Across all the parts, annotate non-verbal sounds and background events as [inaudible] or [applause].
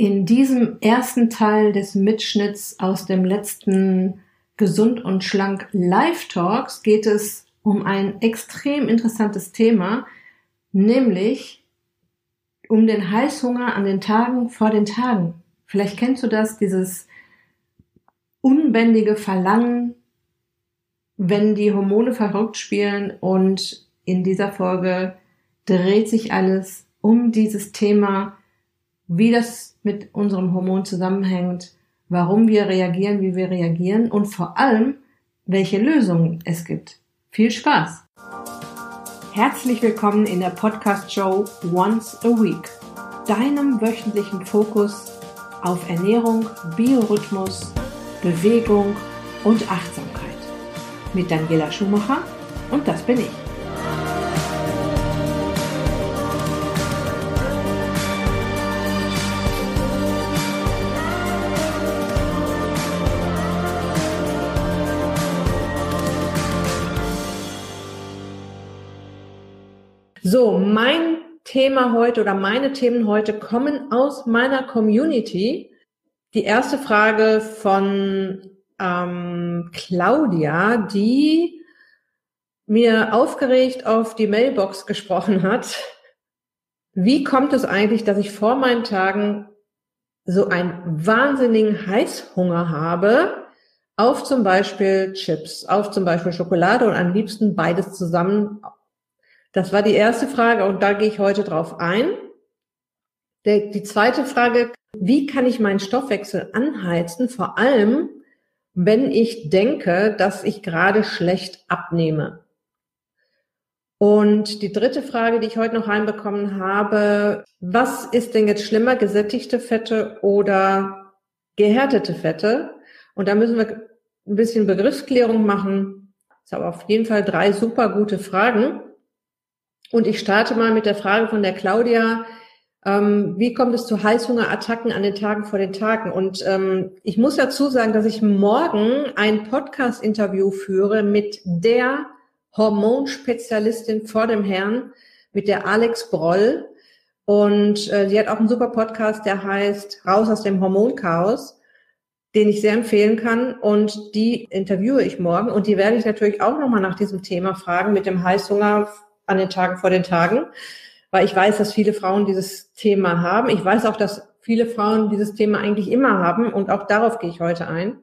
In diesem ersten Teil des Mitschnitts aus dem letzten Gesund und Schlank Live Talks geht es um ein extrem interessantes Thema, nämlich um den Heißhunger an den Tagen vor den Tagen. Vielleicht kennst du das, dieses unbändige Verlangen, wenn die Hormone verrückt spielen und in dieser Folge dreht sich alles um dieses Thema, wie das mit unserem Hormon zusammenhängt, warum wir reagieren, wie wir reagieren und vor allem, welche Lösungen es gibt. Viel Spaß! Herzlich willkommen in der Podcast-Show Once a Week, deinem wöchentlichen Fokus auf Ernährung, Biorhythmus, Bewegung und Achtsamkeit. Mit Daniela Schumacher und das bin ich. So, mein Thema heute oder meine Themen heute kommen aus meiner Community. Die erste Frage von ähm, Claudia, die mir aufgeregt auf die Mailbox gesprochen hat. Wie kommt es eigentlich, dass ich vor meinen Tagen so einen wahnsinnigen Heißhunger habe auf zum Beispiel Chips, auf zum Beispiel Schokolade und am liebsten beides zusammen das war die erste Frage und da gehe ich heute drauf ein. Der, die zweite Frage, wie kann ich meinen Stoffwechsel anheizen, vor allem wenn ich denke, dass ich gerade schlecht abnehme. Und die dritte Frage, die ich heute noch reinbekommen habe, was ist denn jetzt schlimmer, gesättigte Fette oder gehärtete Fette? Und da müssen wir ein bisschen Begriffsklärung machen. Das ist aber auf jeden Fall drei super gute Fragen. Und ich starte mal mit der Frage von der Claudia. Ähm, wie kommt es zu Heißhungerattacken an den Tagen vor den Tagen? Und ähm, ich muss dazu sagen, dass ich morgen ein Podcast-Interview führe mit der Hormonspezialistin vor dem Herrn, mit der Alex Broll. Und äh, sie hat auch einen super Podcast, der heißt Raus aus dem Hormonchaos, den ich sehr empfehlen kann. Und die interviewe ich morgen. Und die werde ich natürlich auch nochmal nach diesem Thema fragen mit dem Heißhunger an den Tagen vor den Tagen, weil ich weiß, dass viele Frauen dieses Thema haben. Ich weiß auch, dass viele Frauen dieses Thema eigentlich immer haben und auch darauf gehe ich heute ein.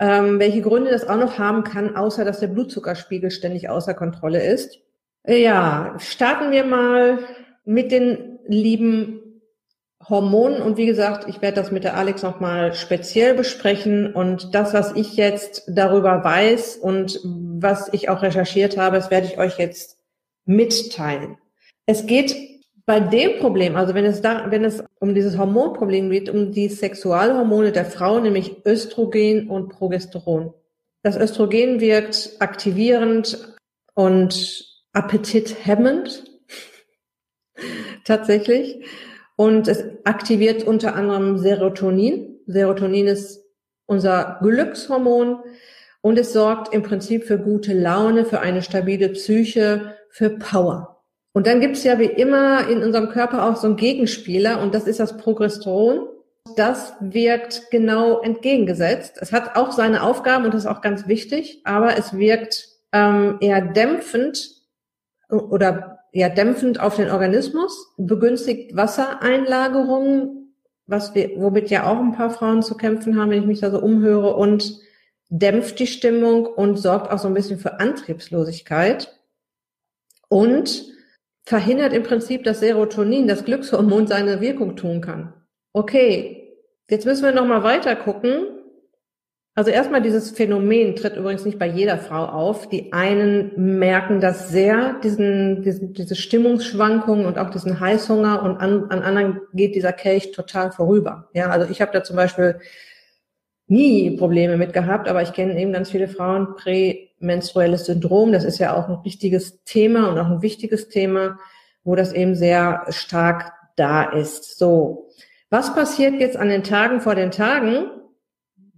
Ähm, welche Gründe das auch noch haben kann, außer dass der Blutzuckerspiegel ständig außer Kontrolle ist. Ja, starten wir mal mit den lieben Hormonen und wie gesagt, ich werde das mit der Alex nochmal speziell besprechen und das, was ich jetzt darüber weiß und was ich auch recherchiert habe, das werde ich euch jetzt mitteilen. Es geht bei dem Problem, also wenn es da, wenn es um dieses Hormonproblem geht, um die Sexualhormone der Frau, nämlich Östrogen und Progesteron. Das Östrogen wirkt aktivierend und appetithemmend, [laughs] tatsächlich. Und es aktiviert unter anderem Serotonin. Serotonin ist unser Glückshormon und es sorgt im Prinzip für gute Laune, für eine stabile Psyche, für Power. Und dann gibt's ja wie immer in unserem Körper auch so einen Gegenspieler und das ist das Progesteron. Das wirkt genau entgegengesetzt. Es hat auch seine Aufgaben und das ist auch ganz wichtig, aber es wirkt ähm, eher dämpfend oder eher dämpfend auf den Organismus, begünstigt Wassereinlagerungen, was wir, womit ja auch ein paar Frauen zu kämpfen haben, wenn ich mich da so umhöre und dämpft die Stimmung und sorgt auch so ein bisschen für Antriebslosigkeit und verhindert im Prinzip, dass Serotonin, das Glückshormon, seine Wirkung tun kann. Okay, jetzt müssen wir nochmal weiter gucken. Also erstmal dieses Phänomen tritt übrigens nicht bei jeder Frau auf. Die einen merken das sehr, diesen, diesen, diese Stimmungsschwankungen und auch diesen Heißhunger und an, an anderen geht dieser Kelch total vorüber. Ja, also ich habe da zum Beispiel nie Probleme mit gehabt, aber ich kenne eben ganz viele Frauen, prämenstruelles Syndrom, das ist ja auch ein richtiges Thema und auch ein wichtiges Thema, wo das eben sehr stark da ist. So, was passiert jetzt an den Tagen vor den Tagen?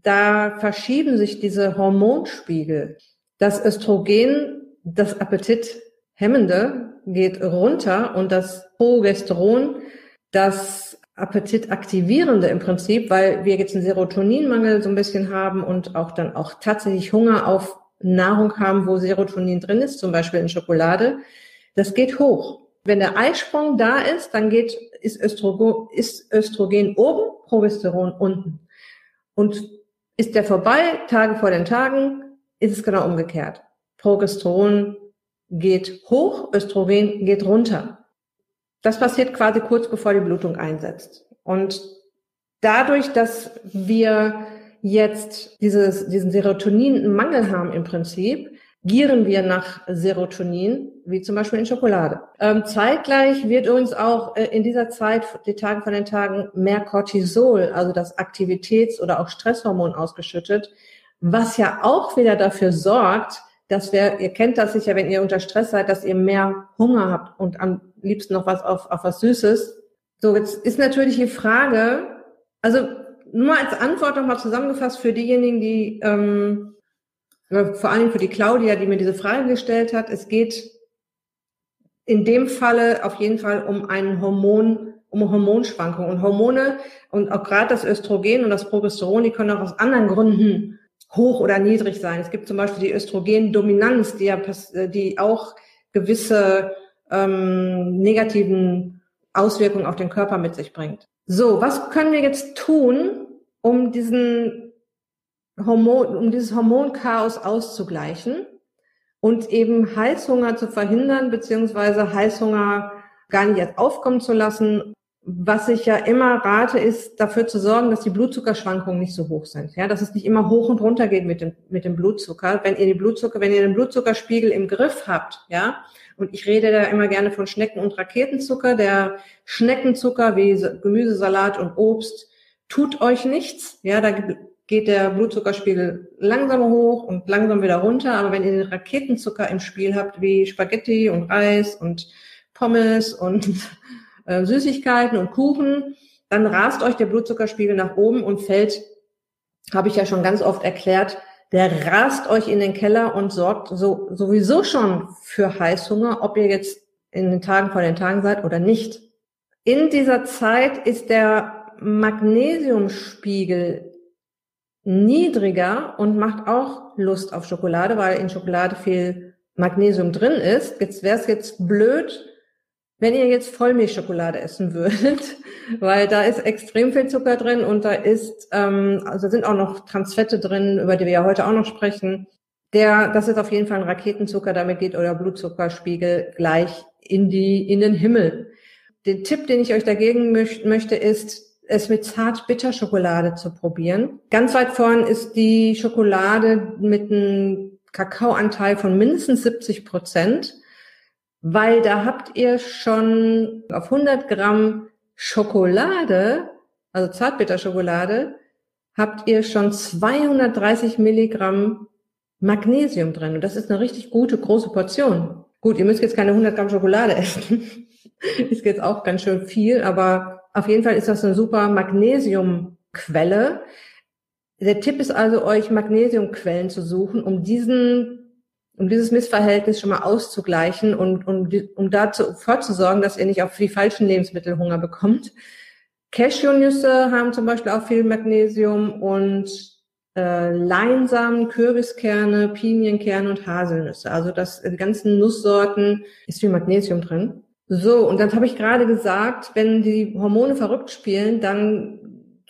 Da verschieben sich diese Hormonspiegel. Das Östrogen, das Appetithemmende, geht runter und das Progesteron, das appetitaktivierende im Prinzip, weil wir jetzt einen Serotoninmangel so ein bisschen haben und auch dann auch tatsächlich Hunger auf Nahrung haben, wo Serotonin drin ist, zum Beispiel in Schokolade. Das geht hoch. Wenn der Eisprung da ist, dann geht, ist Östrogen, ist Östrogen oben, Progesteron unten. Und ist der vorbei, Tage vor den Tagen, ist es genau umgekehrt. Progesteron geht hoch, Östrogen geht runter. Das passiert quasi kurz bevor die Blutung einsetzt. Und dadurch, dass wir jetzt dieses, diesen Serotoninmangel haben im Prinzip, gieren wir nach Serotonin, wie zum Beispiel in Schokolade. Ähm, zeitgleich wird uns auch äh, in dieser Zeit, die Tage von den Tagen, mehr Cortisol, also das Aktivitäts- oder auch Stresshormon ausgeschüttet, was ja auch wieder dafür sorgt, dass wir, ihr kennt das sicher, wenn ihr unter Stress seid, dass ihr mehr Hunger habt und am liebsten noch was auf, auf was Süßes. So, jetzt ist natürlich die Frage, also nur als Antwort nochmal zusammengefasst für diejenigen, die ähm, vor allem für die Claudia, die mir diese Frage gestellt hat. Es geht in dem Falle auf jeden Fall um einen Hormon, um Hormonschwankungen. Und Hormone und auch gerade das Östrogen und das Progesteron, die können auch aus anderen Gründen hoch oder niedrig sein. Es gibt zum Beispiel die Östrogendominanz, die ja, die auch gewisse ähm, negativen Auswirkungen auf den Körper mit sich bringt. So, was können wir jetzt tun, um diesen Hormon, um dieses Hormonchaos auszugleichen und eben Heißhunger zu verhindern, beziehungsweise Heißhunger gar nicht aufkommen zu lassen. Was ich ja immer rate, ist dafür zu sorgen, dass die Blutzuckerschwankungen nicht so hoch sind. Ja, dass es nicht immer hoch und runter geht mit dem, mit dem Blutzucker. Wenn ihr die Blutzucker, wenn ihr den Blutzuckerspiegel im Griff habt, ja, und ich rede da immer gerne von Schnecken- und Raketenzucker. Der Schneckenzucker wie Gemüsesalat und Obst tut euch nichts. Ja, da geht der Blutzuckerspiegel langsam hoch und langsam wieder runter. Aber wenn ihr den Raketenzucker im Spiel habt, wie Spaghetti und Reis und Pommes und äh, Süßigkeiten und Kuchen, dann rast euch der Blutzuckerspiegel nach oben und fällt, habe ich ja schon ganz oft erklärt, der rast euch in den Keller und sorgt so, sowieso schon für Heißhunger, ob ihr jetzt in den Tagen vor den Tagen seid oder nicht. In dieser Zeit ist der Magnesiumspiegel niedriger und macht auch Lust auf Schokolade, weil in Schokolade viel Magnesium drin ist. Jetzt wäre es jetzt blöd, wenn ihr jetzt Vollmilchschokolade essen würdet, [laughs] weil da ist extrem viel Zucker drin und da ist, ähm, also sind auch noch Transfette drin, über die wir ja heute auch noch sprechen. Der, das ist auf jeden Fall ein Raketenzucker, damit geht euer Blutzuckerspiegel gleich in die, in den Himmel. Den Tipp, den ich euch dagegen möchte, ist, es mit Zart-Bitter-Schokolade zu probieren. Ganz weit vorn ist die Schokolade mit einem Kakaoanteil von mindestens 70 Prozent, weil da habt ihr schon auf 100 Gramm Schokolade, also Zartbitterschokolade, habt ihr schon 230 Milligramm Magnesium drin. Und das ist eine richtig gute, große Portion. Gut, ihr müsst jetzt keine 100 Gramm Schokolade [laughs] essen. ist jetzt auch ganz schön viel, aber auf jeden Fall ist das eine super Magnesiumquelle. Der Tipp ist also, euch Magnesiumquellen zu suchen, um diesen, um dieses Missverhältnis schon mal auszugleichen und um, um dazu vorzusorgen, dass ihr nicht auf die falschen Lebensmittel Hunger bekommt. Cashewnüsse haben zum Beispiel auch viel Magnesium und äh, Leinsamen, Kürbiskerne, Pinienkerne und Haselnüsse. Also das die ganzen Nusssorten ist viel Magnesium drin. So, und dann habe ich gerade gesagt, wenn die Hormone verrückt spielen, dann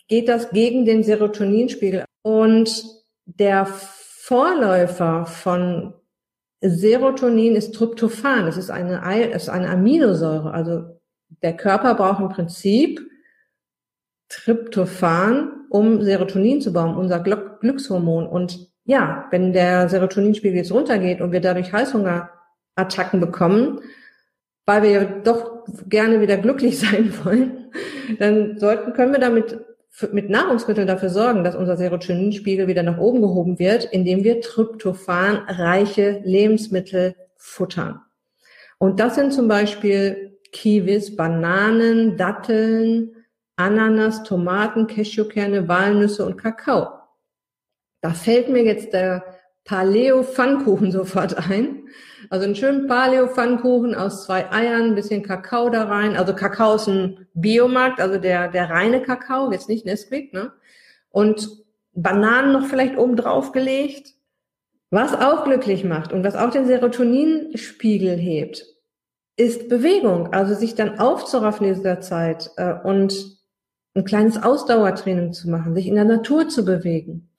geht das gegen den Serotoninspiegel. Und der Vorläufer von Serotonin ist Tryptophan. Das ist eine, ist eine Aminosäure. Also der Körper braucht im Prinzip Tryptophan, um Serotonin zu bauen, unser Glückshormon. Und ja, wenn der Serotoninspiegel jetzt runtergeht und wir dadurch Heißhungerattacken bekommen, weil wir doch gerne wieder glücklich [laughs] sein wollen, dann sollten, können wir damit mit Nahrungsmitteln dafür sorgen, dass unser Serotoninspiegel wieder nach oben gehoben wird, indem wir tryptophanreiche Lebensmittel futtern. Und das sind zum Beispiel Kiwis, Bananen, Datteln, Ananas, Tomaten, Cashewkerne, Walnüsse und Kakao. Da fällt mir jetzt der Paleo Pfannkuchen [laughs] sofort ein, Also einen schönen Paleo-Pfannkuchen aus zwei Eiern, ein bisschen Kakao da rein. Also Kakao ist ein Biomarkt, also der, der reine Kakao, jetzt nicht Nesquik, ne? Und Bananen noch vielleicht oben drauf gelegt. Was auch glücklich macht und was auch den Serotoninspiegel hebt, ist Bewegung. Also sich dann aufzuraffen in dieser Zeit äh, und ein kleines Ausdauertraining zu machen, sich in der Natur zu bewegen.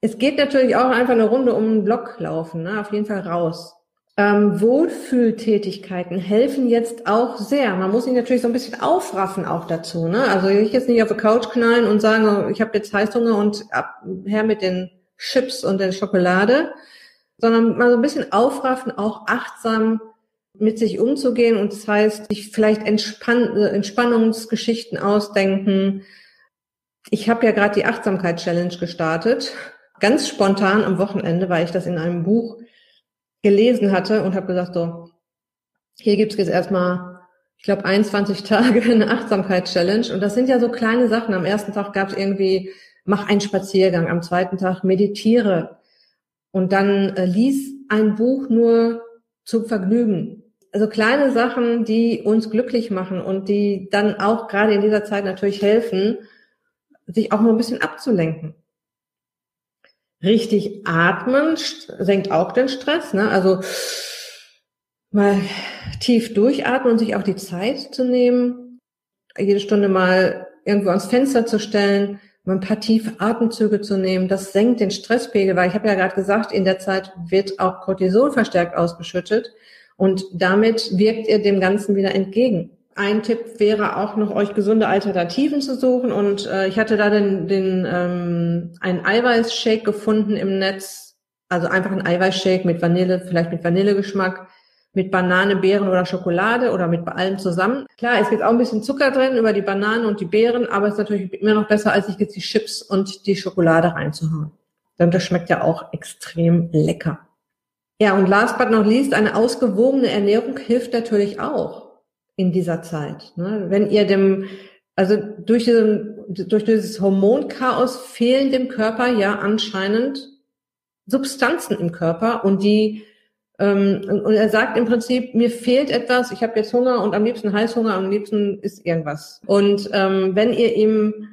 Es geht natürlich auch einfach eine Runde um einen Block laufen, ne? auf jeden Fall raus. Ähm, Wohlfühltätigkeiten helfen jetzt auch sehr. Man muss sich natürlich so ein bisschen aufraffen auch dazu. Ne? Also ich jetzt nicht auf die Couch knallen und sagen, oh, ich habe jetzt Heißhunger und ab, her mit den Chips und der Schokolade, sondern mal so ein bisschen aufraffen, auch achtsam mit sich umzugehen. Und das heißt, sich vielleicht Entspann Entspannungsgeschichten ausdenken. Ich habe ja gerade die Achtsamkeit-Challenge gestartet, ganz spontan am Wochenende, weil ich das in einem Buch gelesen hatte und habe gesagt, so, hier gibt's jetzt erstmal, ich glaube, 21 [laughs] Tage eine Achtsamkeit-Challenge. Und das sind ja so kleine Sachen. Am ersten Tag gab's irgendwie, mach einen Spaziergang, am zweiten Tag meditiere. Und dann äh, lies ein Buch nur zum Vergnügen. Also kleine Sachen, die uns glücklich machen und die dann auch gerade in dieser Zeit natürlich helfen, sich auch mal ein bisschen abzulenken. Richtig atmen senkt auch den Stress. Ne? Also mal tief durchatmen und sich auch die Zeit zu nehmen, jede Stunde mal irgendwo ans Fenster zu stellen, mal ein paar tiefe Atemzüge zu nehmen. Das senkt den Stresspegel, weil ich habe ja gerade gesagt, in der Zeit wird auch Cortisol verstärkt ausgeschüttet und damit wirkt ihr dem Ganzen wieder entgegen. Ein Tipp wäre auch noch, euch gesunde Alternativen zu suchen. Und äh, ich hatte da den, den ähm, einen Eiweißshake gefunden im Netz. Also einfach ein Eiweißshake mit Vanille, vielleicht mit Vanillegeschmack, mit Banane, Beeren oder Schokolade oder mit allem zusammen. Klar, es gibt auch ein bisschen Zucker drin über die Bananen und die Beeren, aber es ist natürlich immer noch besser, als sich jetzt die Chips und die Schokolade reinzuhauen. Denn das schmeckt ja auch extrem lecker. Ja, und last but not least, eine ausgewogene Ernährung hilft natürlich auch in dieser Zeit. Ne? Wenn ihr dem, also durch, diesen, durch dieses Hormonchaos fehlen dem Körper ja anscheinend Substanzen im Körper und die ähm, und er sagt im Prinzip, mir fehlt etwas, ich habe jetzt Hunger und am liebsten Heißhunger, am liebsten ist irgendwas. Und ähm, wenn ihr ihm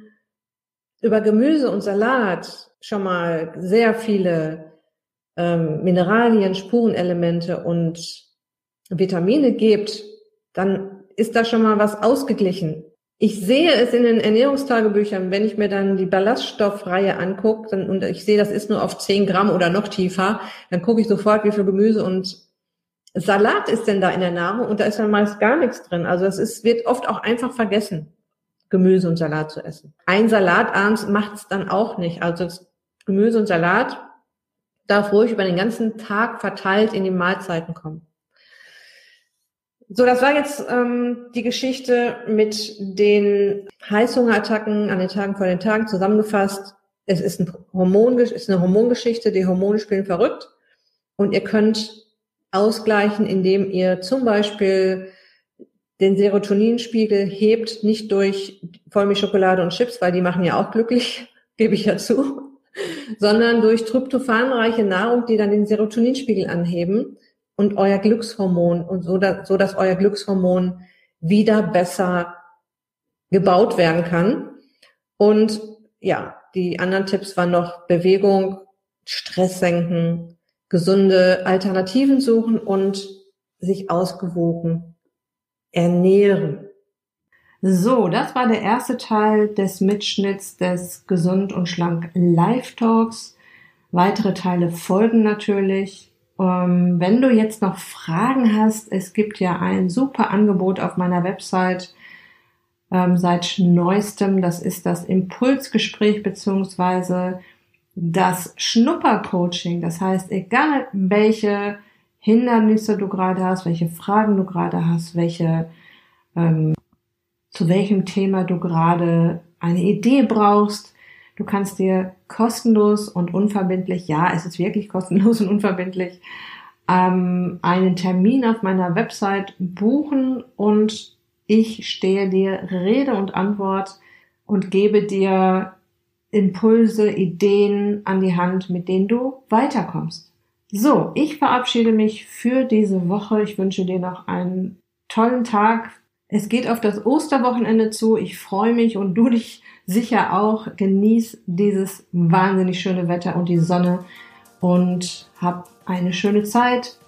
über Gemüse und Salat schon mal sehr viele ähm, Mineralien, Spurenelemente und Vitamine gebt, dann ist da schon mal was ausgeglichen. Ich sehe es in den Ernährungstagebüchern, wenn ich mir dann die Ballaststoffreihe angucke dann, und ich sehe, das ist nur auf 10 Gramm oder noch tiefer, dann gucke ich sofort, wie viel Gemüse und Salat ist denn da in der Nahrung und da ist dann meist gar nichts drin. Also es ist, wird oft auch einfach vergessen, Gemüse und Salat zu essen. Ein Salat abends macht es dann auch nicht. Also Gemüse und Salat darf ruhig über den ganzen Tag verteilt in die Mahlzeiten kommen. So, das war jetzt ähm, die Geschichte mit den Heißhungerattacken an den Tagen vor den Tagen. Zusammengefasst. Es ist, ein Hormon, ist eine Hormongeschichte, die Hormone spielen verrückt. Und ihr könnt ausgleichen, indem ihr zum Beispiel den Serotoninspiegel hebt, nicht durch Vollmilchschokolade und Chips, weil die machen ja auch glücklich, [laughs] gebe ich ja zu, sondern durch tryptophanreiche Nahrung, die dann den Serotoninspiegel anheben und euer Glückshormon und so, dass, so dass euer Glückshormon wieder besser gebaut werden kann. Und ja, die anderen Tipps waren noch Bewegung, Stress senken, gesunde Alternativen suchen und sich ausgewogen ernähren. So, das war der erste Teil des Mitschnitts des Gesund und Schlank Live Talks. Weitere Teile folgen natürlich. Ähm, wenn du jetzt noch Fragen hast, es gibt ja ein super Angebot auf meiner Website ähm, seit neuestem. Das ist das Impulsgespräch beziehungsweise das Schnuppercoaching. Das heißt, egal welche Hindernisse du gerade hast, welche Fragen du gerade hast, welche ähm, zu welchem Thema du gerade eine Idee brauchst, Du kannst dir kostenlos und unverbindlich, ja, es ist wirklich kostenlos und unverbindlich, ähm, einen Termin auf meiner Website buchen und ich stehe dir Rede und Antwort und gebe dir Impulse, Ideen an die Hand, mit denen du weiterkommst. So, ich verabschiede mich für diese Woche. Ich wünsche dir noch einen tollen Tag. Es geht auf das Osterwochenende zu. Ich freue mich und du dich sicher auch. Genieß dieses wahnsinnig schöne Wetter und die Sonne und hab eine schöne Zeit.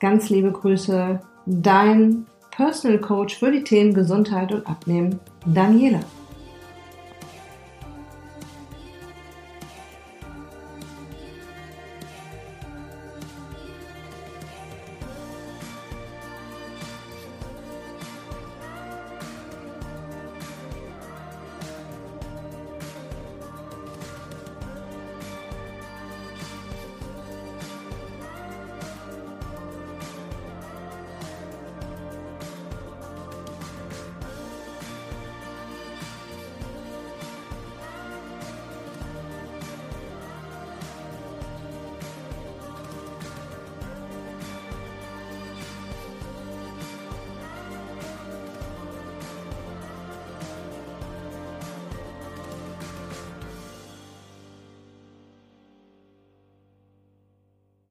Ganz liebe Grüße, dein Personal Coach für die Themen Gesundheit und Abnehmen, Daniela.